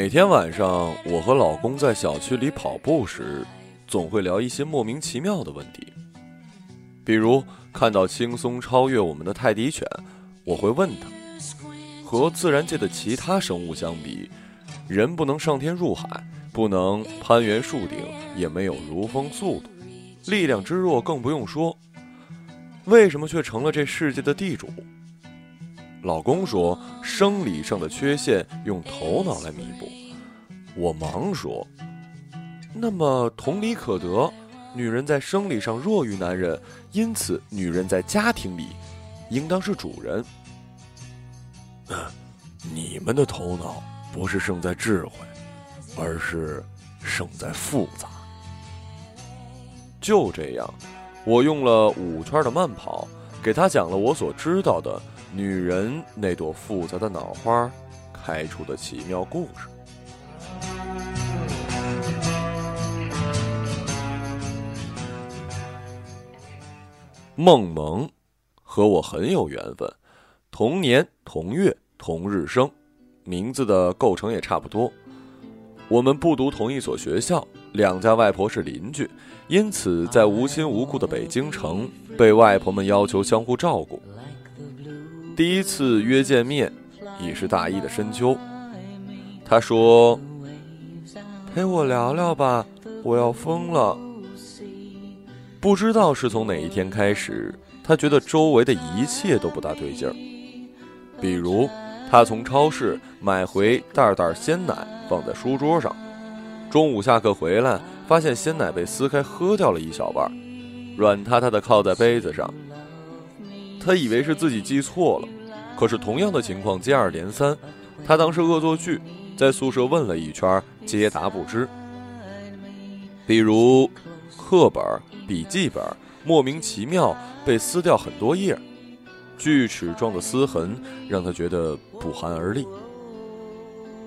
每天晚上，我和老公在小区里跑步时，总会聊一些莫名其妙的问题。比如看到轻松超越我们的泰迪犬，我会问他：和自然界的其他生物相比，人不能上天入海，不能攀援树顶，也没有如风速度，力量之弱更不用说，为什么却成了这世界的地主？老公说：“生理上的缺陷用头脑来弥补。”我忙说：“那么同理可得，女人在生理上弱于男人，因此女人在家庭里应当是主人。”你们的头脑不是胜在智慧，而是胜在复杂。就这样，我用了五圈的慢跑，给他讲了我所知道的。女人那朵复杂的脑花开出的奇妙故事。梦萌和我很有缘分，同年同月同日生，名字的构成也差不多。我们不读同一所学校，两家外婆是邻居，因此在无亲无故的北京城，被外婆们要求相互照顾。第一次约见面，已是大一的深秋。他说：“陪我聊聊吧，我要疯了。”不知道是从哪一天开始，他觉得周围的一切都不大对劲儿。比如，他从超市买回袋袋鲜奶放在书桌上，中午下课回来，发现鲜奶被撕开喝掉了一小半，软塌塌的靠在杯子上。他以为是自己记错了，可是同样的情况接二连三。他当时恶作剧，在宿舍问了一圈，皆答不知。比如，课本、笔记本莫名其妙被撕掉很多页，锯齿状的撕痕让他觉得不寒而栗。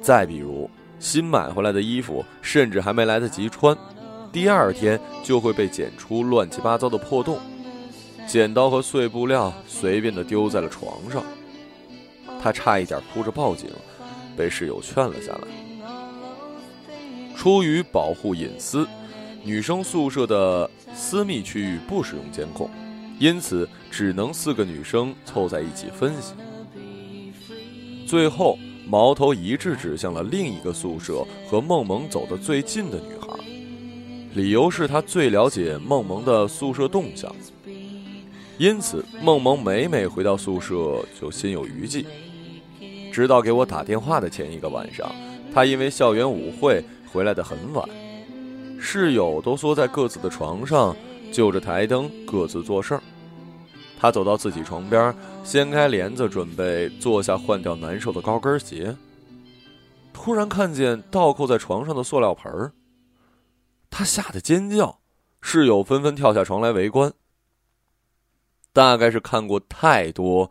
再比如，新买回来的衣服甚至还没来得及穿，第二天就会被剪出乱七八糟的破洞。剪刀和碎布料随便的丢在了床上，他差一点哭着报警，被室友劝了下来。出于保护隐私，女生宿舍的私密区域不使用监控，因此只能四个女生凑在一起分析。最后，矛头一致指向了另一个宿舍和梦萌走得最近的女孩，理由是她最了解梦萌的宿舍动向。因此，梦萌每每回到宿舍就心有余悸。直到给我打电话的前一个晚上，她因为校园舞会回来的很晚，室友都缩在各自的床上，就着台灯各自做事儿。他走到自己床边，掀开帘子准备坐下换掉难受的高跟鞋，突然看见倒扣在床上的塑料盆儿，他吓得尖叫，室友纷纷跳下床来围观。大概是看过太多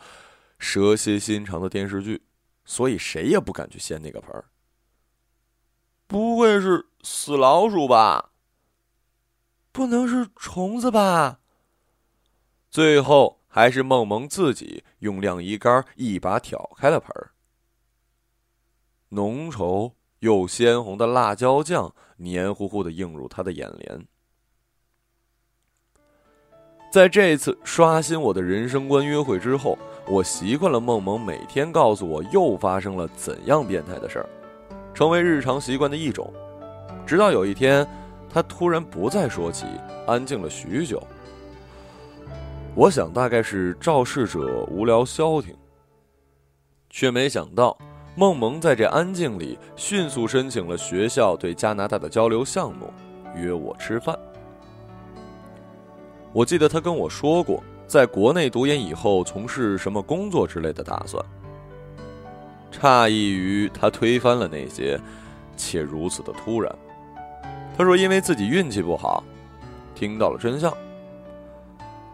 蛇蝎心肠的电视剧，所以谁也不敢去掀那个盆儿。不会是死老鼠吧？不能是虫子吧？最后还是梦萌自己用晾衣杆一把挑开了盆儿。浓稠又鲜红的辣椒酱黏糊糊的映入他的眼帘。在这一次刷新我的人生观约会之后，我习惯了梦萌每天告诉我又发生了怎样变态的事儿，成为日常习惯的一种。直到有一天，他突然不再说起，安静了许久。我想大概是肇事者无聊消停，却没想到梦萌在这安静里迅速申请了学校对加拿大的交流项目，约我吃饭。我记得他跟我说过，在国内读研以后从事什么工作之类的打算。诧异于他推翻了那些，且如此的突然。他说：“因为自己运气不好，听到了真相。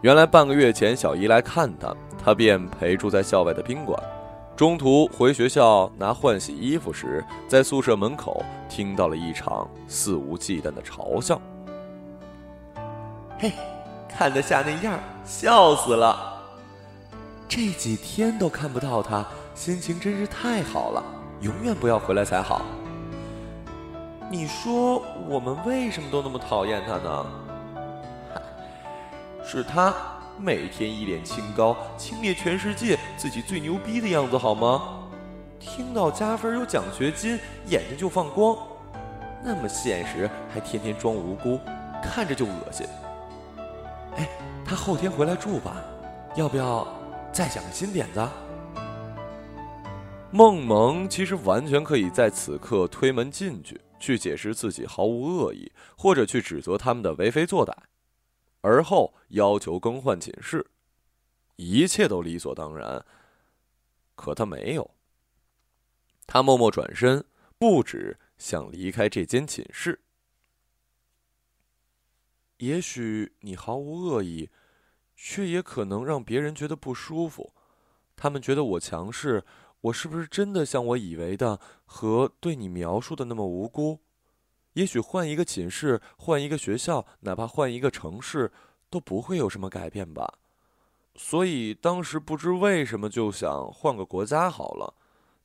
原来半个月前小姨来看他，他便陪住在校外的宾馆。中途回学校拿换洗衣服时，在宿舍门口听到了一场肆无忌惮的嘲笑。嘿。”看得下那样，笑死了。这几天都看不到他，心情真是太好了，永远不要回来才好。你说我们为什么都那么讨厌他呢？是他每天一脸清高，轻蔑全世界，自己最牛逼的样子，好吗？听到加分有奖学金，眼睛就放光。那么现实，还天天装无辜，看着就恶心。哎，他后天回来住吧，要不要再想个新点子？梦萌其实完全可以在此刻推门进去。去解释自己毫无恶意，或者去指责他们的为非作歹，而后要求更换寝室，一切都理所当然。可他没有，他默默转身，不止想离开这间寝室。也许你毫无恶意，却也可能让别人觉得不舒服。他们觉得我强势。我是不是真的像我以为的和对你描述的那么无辜？也许换一个寝室，换一个学校，哪怕换一个城市，都不会有什么改变吧。所以当时不知为什么就想换个国家好了，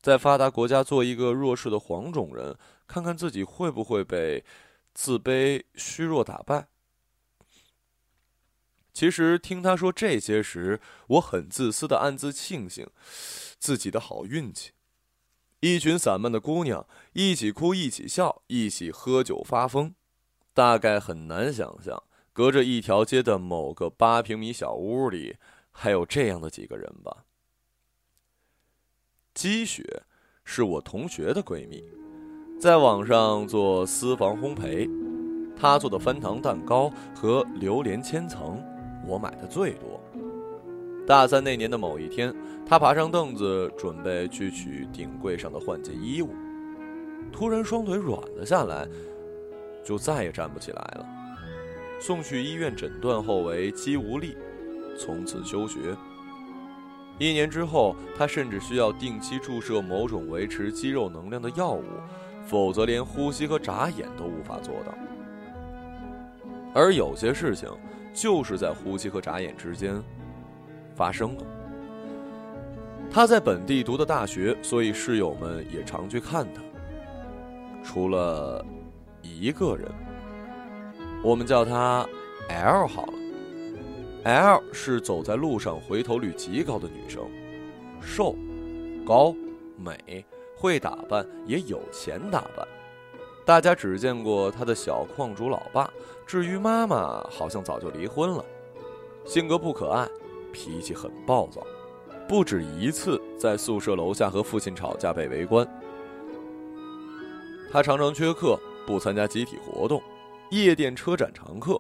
在发达国家做一个弱势的黄种人，看看自己会不会被自卑、虚弱打败。其实听他说这些时，我很自私的暗自庆幸。自己的好运气，一群散漫的姑娘一起哭，一起笑，一起喝酒发疯。大概很难想象，隔着一条街的某个八平米小屋里，还有这样的几个人吧。积雪是我同学的闺蜜，在网上做私房烘焙，她做的翻糖蛋糕和榴莲千层，我买的最多。大三那年的某一天，他爬上凳子准备去取顶柜上的换季衣物，突然双腿软了下来，就再也站不起来了。送去医院诊断后为肌无力，从此休学。一年之后，他甚至需要定期注射某种维持肌肉能量的药物，否则连呼吸和眨眼都无法做到。而有些事情，就是在呼吸和眨眼之间。发生了。他在本地读的大学，所以室友们也常去看他。除了一个人，我们叫他 L 好了。L 是走在路上回头率极高的女生，瘦、高、美，会打扮，也有钱打扮。大家只见过他的小矿主老爸，至于妈妈，好像早就离婚了，性格不可爱。脾气很暴躁，不止一次在宿舍楼下和父亲吵架被围观。他常常缺课，不参加集体活动，夜店车展常客，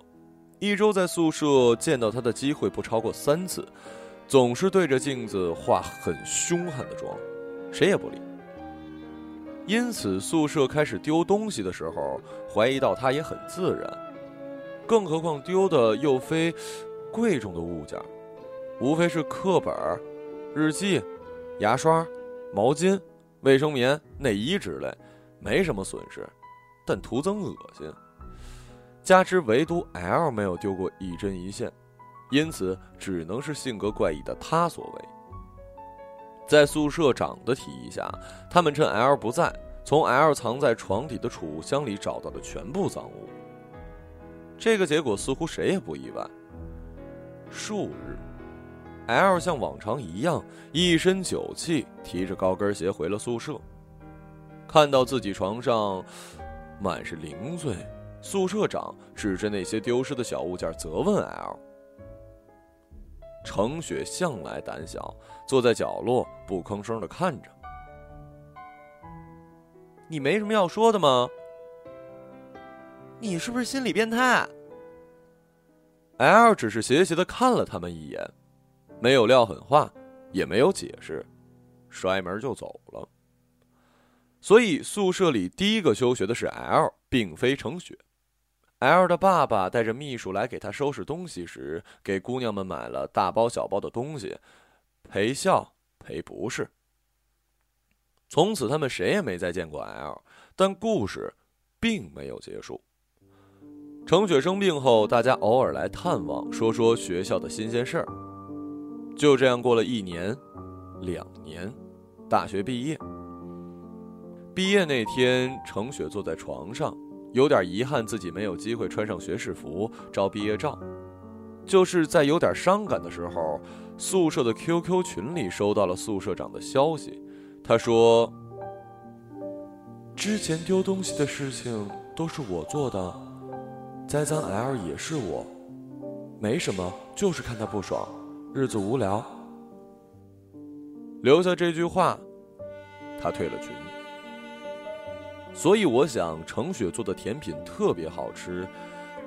一周在宿舍见到他的机会不超过三次，总是对着镜子化很凶悍的妆，谁也不理。因此宿舍开始丢东西的时候，怀疑到他也很自然，更何况丢的又非贵重的物件。无非是课本、日记、牙刷、毛巾、卫生棉、内衣之类，没什么损失，但徒增恶心。加之唯独 L 没有丢过一针一线，因此只能是性格怪异的他所为。在宿舍长的提议下，他们趁 L 不在，从 L 藏在床底的储物箱里找到了全部赃物。这个结果似乎谁也不意外。数日。L 像往常一样，一身酒气，提着高跟鞋回了宿舍。看到自己床上满是零碎，宿舍长指着那些丢失的小物件责问 L。程雪向来胆小，坐在角落不吭声的看着。你没什么要说的吗？你是不是心理变态？L 只是斜斜的看了他们一眼。没有撂狠话，也没有解释，摔门就走了。所以宿舍里第一个休学的是 L，并非程雪。L 的爸爸带着秘书来给他收拾东西时，给姑娘们买了大包小包的东西，赔笑赔不是。从此他们谁也没再见过 L，但故事并没有结束。程雪生病后，大家偶尔来探望，说说学校的新鲜事儿。就这样过了一年、两年，大学毕业，毕业那天，程雪坐在床上，有点遗憾自己没有机会穿上学士服照毕业照。就是在有点伤感的时候，宿舍的 QQ 群里收到了宿舍长的消息，他说：“之前丢东西的事情都是我做的，栽赃 L 也是我，没什么，就是看他不爽，日子无聊。”留下这句话，他退了群。所以我想，程雪做的甜品特别好吃，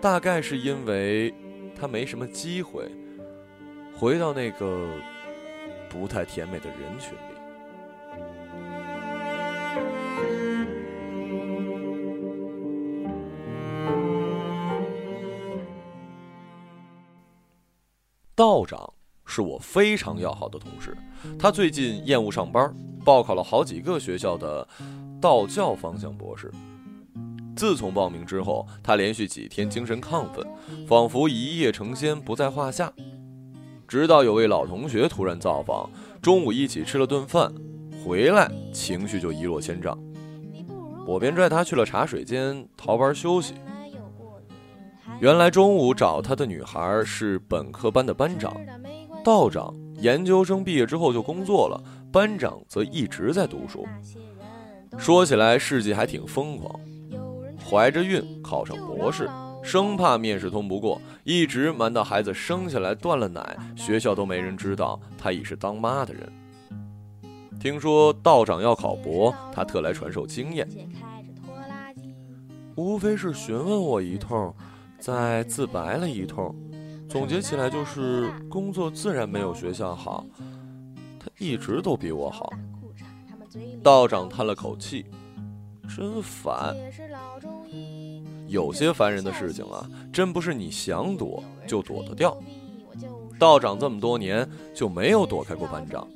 大概是因为。他没什么机会回到那个不太甜美的人群里。道长是我非常要好的同事，他最近厌恶上班，报考了好几个学校的道教方向博士。自从报名之后，他连续几天精神亢奋，仿佛一夜成仙不在话下。直到有位老同学突然造访，中午一起吃了顿饭，回来情绪就一落千丈。我便拽他去了茶水间逃班休息。原来中午找他的女孩是本科班的班长，道长研究生毕业之后就工作了，班长则一直在读书。说起来事迹还挺疯狂。怀着孕考上博士，生怕面试通不过，一直瞒到孩子生下来断了奶，学校都没人知道他已是当妈的人。听说道长要考博，他特来传授经验，无非是询问我一通，再自白了一通，总结起来就是工作自然没有学校好，他一直都比我好。道长叹了口气。真烦，有些烦人的事情啊，真不是你想躲就躲得掉。道长这么多年就没有躲开过班长。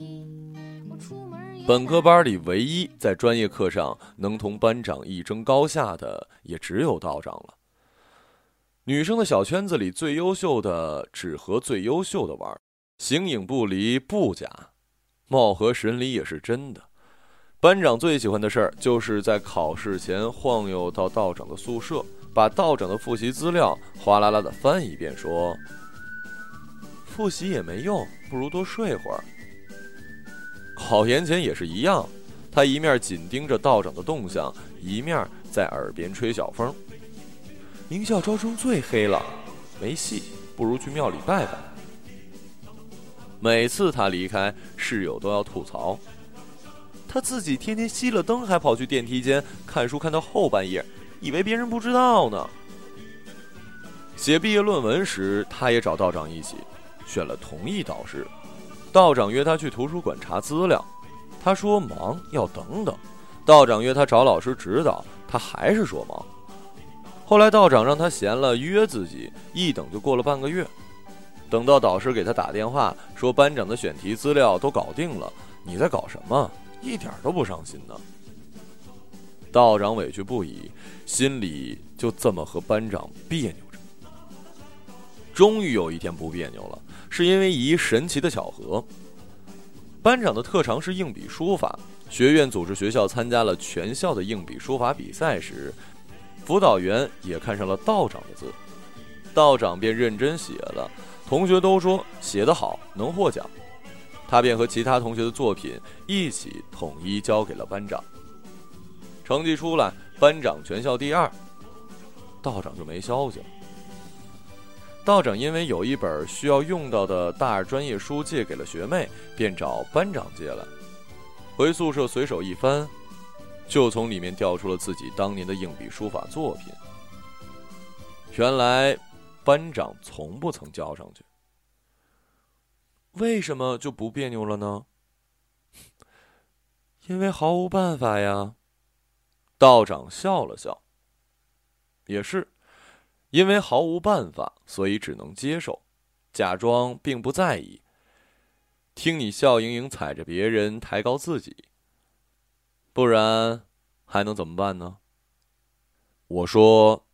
本科班里唯一在专业课上能同班长一争高下的，也只有道长了。女生的小圈子里最优秀的只和最优秀的玩，形影不离不假，貌合神离也是真的。班长最喜欢的事儿，就是在考试前晃悠到道长的宿舍，把道长的复习资料哗啦啦的翻一遍，说：“复习也没用，不如多睡会儿。”考研前也是一样，他一面紧盯着道长的动向，一面在耳边吹小风：“名校招生最黑了，没戏，不如去庙里拜拜。”每次他离开，室友都要吐槽。他自己天天熄了灯，还跑去电梯间看书，看到后半夜，以为别人不知道呢。写毕业论文时，他也找道长一起，选了同一导师。道长约他去图书馆查资料，他说忙，要等等。道长约他找老师指导，他还是说忙。后来道长让他闲了约自己，一等就过了半个月。等到导师给他打电话说班长的选题资料都搞定了，你在搞什么？一点都不上心呢。道长委屈不已，心里就这么和班长别扭着。终于有一天不别扭了，是因为一神奇的巧合。班长的特长是硬笔书法，学院组织学校参加了全校的硬笔书法比赛时，辅导员也看上了道长的字，道长便认真写了，同学都说写得好，能获奖。他便和其他同学的作品一起统一交给了班长。成绩出来，班长全校第二，道长就没消息了。道长因为有一本需要用到的大二专业书借给了学妹，便找班长借来。回宿舍随手一翻，就从里面调出了自己当年的硬笔书法作品。原来，班长从不曾交上去。为什么就不别扭了呢？因为毫无办法呀。道长笑了笑。也是，因为毫无办法，所以只能接受，假装并不在意，听你笑盈盈踩着别人抬高自己。不然还能怎么办呢？我说，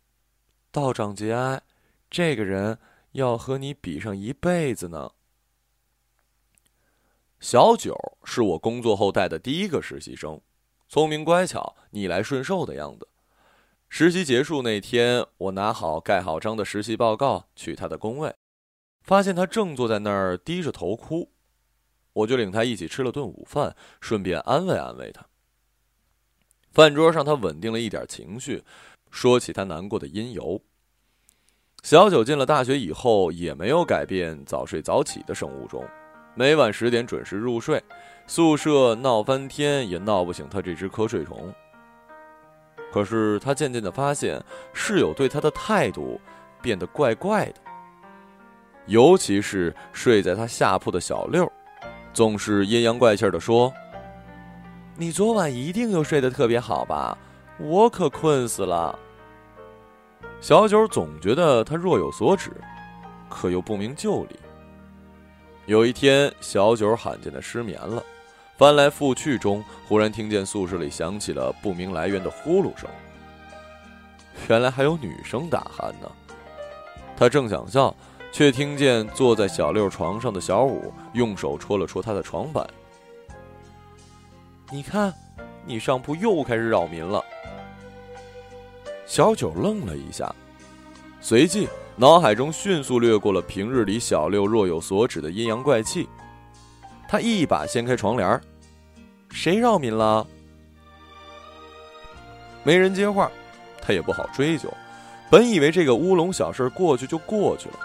道长节哀，这个人要和你比上一辈子呢。小九是我工作后带的第一个实习生，聪明乖巧、逆来顺受的样子。实习结束那天，我拿好盖好章的实习报告去他的工位，发现他正坐在那儿低着头哭，我就领他一起吃了顿午饭，顺便安慰安慰他。饭桌上，他稳定了一点情绪，说起他难过的因由。小九进了大学以后，也没有改变早睡早起的生物钟，每晚十点准时入睡，宿舍闹翻天也闹不醒他这只瞌睡虫。可是他渐渐的发现，室友对他的态度变得怪怪的，尤其是睡在他下铺的小六，总是阴阳怪气的说：“你昨晚一定又睡得特别好吧？我可困死了。”小九总觉得他若有所指，可又不明就里。有一天，小九罕见的失眠了，翻来覆去中，忽然听见宿舍里响起了不明来源的呼噜声。原来还有女生打鼾呢。他正想笑，却听见坐在小六床上的小五用手戳了戳他的床板。你看，你上铺又开始扰民了。小九愣了一下，随即脑海中迅速掠过了平日里小六若有所指的阴阳怪气。他一把掀开床帘谁扰民了？”没人接话，他也不好追究。本以为这个乌龙小事过去就过去了，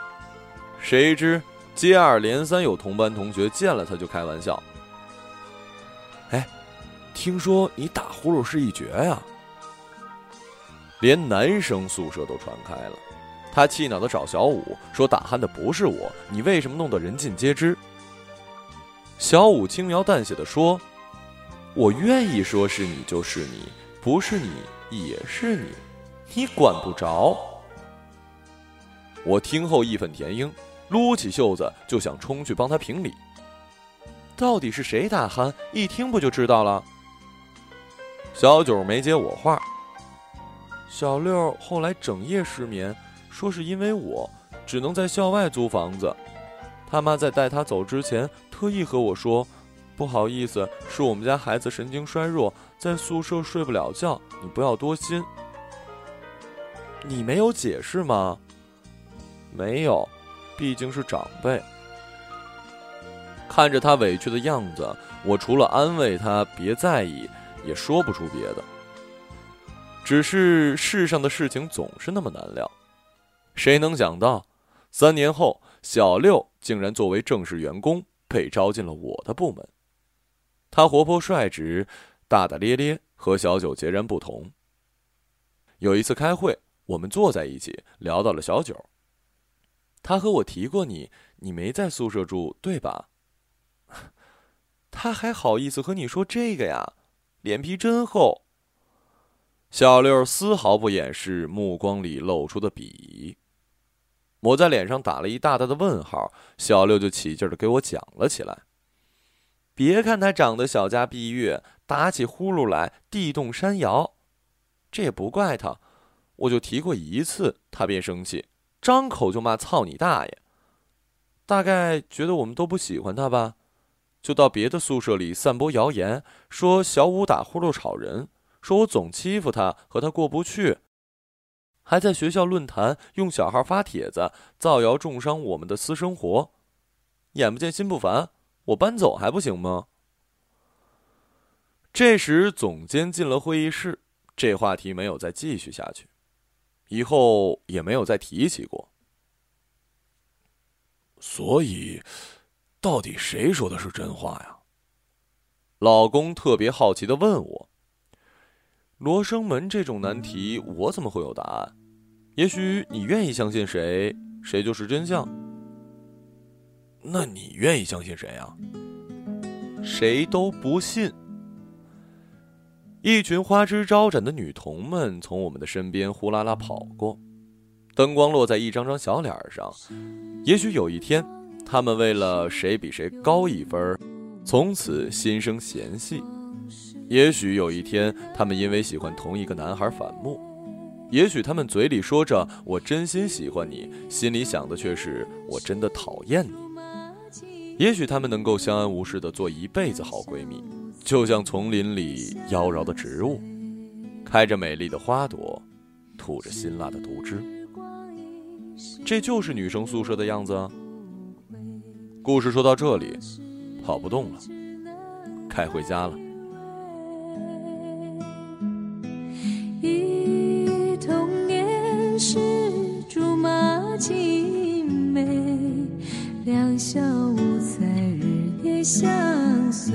谁知接二连三有同班同学见了他就开玩笑：“哎，听说你打呼噜是一绝呀？”连男生宿舍都传开了，他气恼的找小五说：“打鼾的不是我，你为什么弄得人尽皆知？”小五轻描淡写的说：“我愿意说是你就是你，不是你也是你，你管不着。”我听后义愤填膺，撸起袖子就想冲去帮他评理。到底是谁打鼾？一听不就知道了？小九没接我话。小六后来整夜失眠，说是因为我只能在校外租房子。他妈在带他走之前特意和我说：“不好意思，是我们家孩子神经衰弱，在宿舍睡不了觉，你不要多心。”你没有解释吗？没有，毕竟是长辈。看着他委屈的样子，我除了安慰他别在意，也说不出别的。只是世上的事情总是那么难料，谁能想到，三年后小六竟然作为正式员工被招进了我的部门。他活泼率直，大大咧咧，和小九截然不同。有一次开会，我们坐在一起聊到了小九。他和我提过你，你没在宿舍住对吧？他还好意思和你说这个呀，脸皮真厚。小六丝毫不掩饰目光里露出的鄙夷，我在脸上打了一大大的问号。小六就起劲的给我讲了起来。别看他长得小家碧玉，打起呼噜来地动山摇，这也不怪他。我就提过一次，他便生气，张口就骂“操你大爷”。大概觉得我们都不喜欢他吧，就到别的宿舍里散播谣言，说小五打呼噜吵人。说我总欺负他，和他过不去，还在学校论坛用小号发帖子造谣，重伤我们的私生活。眼不见心不烦，我搬走还不行吗？这时总监进了会议室，这话题没有再继续下去，以后也没有再提起过。所以，到底谁说的是真话呀？老公特别好奇的问我。罗生门这种难题，我怎么会有答案？也许你愿意相信谁，谁就是真相。那你愿意相信谁啊？谁都不信。一群花枝招展的女童们从我们的身边呼啦啦跑过，灯光落在一张张小脸上。也许有一天，她们为了谁比谁高一分，从此心生嫌隙。也许有一天，他们因为喜欢同一个男孩反目；也许他们嘴里说着“我真心喜欢你”，心里想的却是“我真的讨厌你”。也许他们能够相安无事的做一辈子好闺蜜，就像丛林里妖娆的植物，开着美丽的花朵，吐着辛辣的毒汁。这就是女生宿舍的样子啊！故事说到这里，跑不动了，该回家了。青梅，两小无猜，日夜相随。